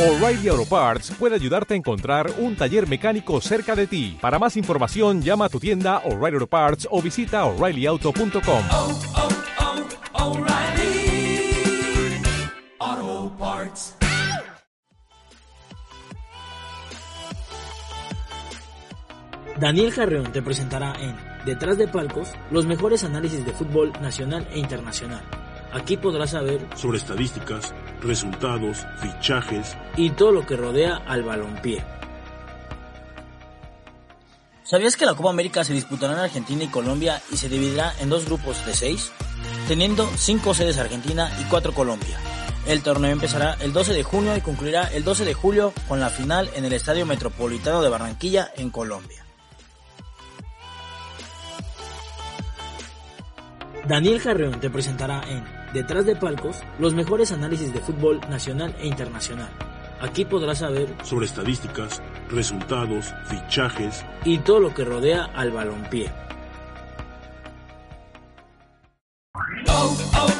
O'Reilly Auto Parts puede ayudarte a encontrar un taller mecánico cerca de ti. Para más información, llama a tu tienda O'Reilly Auto Parts o visita oreillyauto.com. oh, oh, O'Reilly Auto Parts. Daniel Carreón te presentará en Detrás de Palcos los mejores análisis de fútbol nacional e internacional. Aquí podrás saber sobre estadísticas, resultados, fichajes y todo lo que rodea al balompié. ¿Sabías que la Copa América se disputará en Argentina y Colombia y se dividirá en dos grupos de seis? Teniendo cinco sedes Argentina y cuatro Colombia. El torneo empezará el 12 de junio y concluirá el 12 de julio con la final en el Estadio Metropolitano de Barranquilla en Colombia. Daniel Carreón te presentará en Detrás de Palcos los mejores análisis de fútbol nacional e internacional. Aquí podrás saber sobre estadísticas, resultados, fichajes y todo lo que rodea al balompié. Oh, oh.